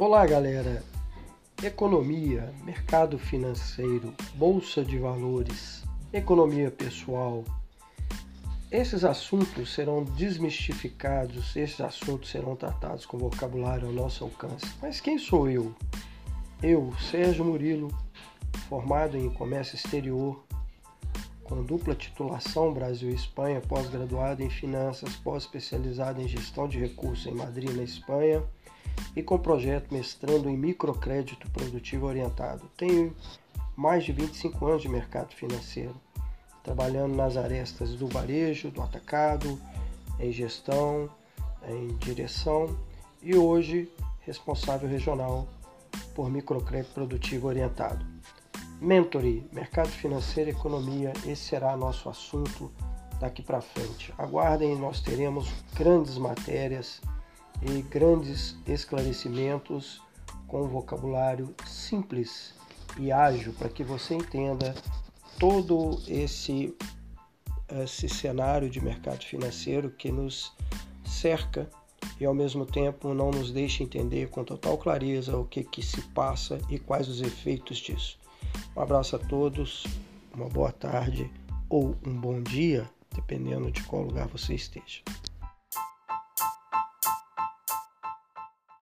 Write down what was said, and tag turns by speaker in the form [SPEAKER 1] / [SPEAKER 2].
[SPEAKER 1] Olá, galera. Economia, mercado financeiro, bolsa de valores, economia pessoal. Esses assuntos serão desmistificados, esses assuntos serão tratados com vocabulário ao nosso alcance. Mas quem sou eu? Eu, Sérgio Murilo, formado em comércio exterior, com dupla titulação Brasil e Espanha, pós-graduado em finanças, pós-especializado em gestão de recursos em Madrid, na Espanha e com projeto mestrando em microcrédito produtivo orientado. Tenho mais de 25 anos de mercado financeiro, trabalhando nas arestas do varejo, do atacado, em gestão, em direção e hoje responsável regional por microcrédito produtivo orientado. Mentoring, mercado financeiro e economia, esse será nosso assunto daqui para frente. Aguardem, nós teremos grandes matérias e grandes esclarecimentos com vocabulário simples e ágil para que você entenda todo esse, esse cenário de mercado financeiro que nos cerca e ao mesmo tempo não nos deixa entender com total clareza o que, que se passa e quais os efeitos disso. Um abraço a todos, uma boa tarde ou um bom dia, dependendo de qual lugar você esteja.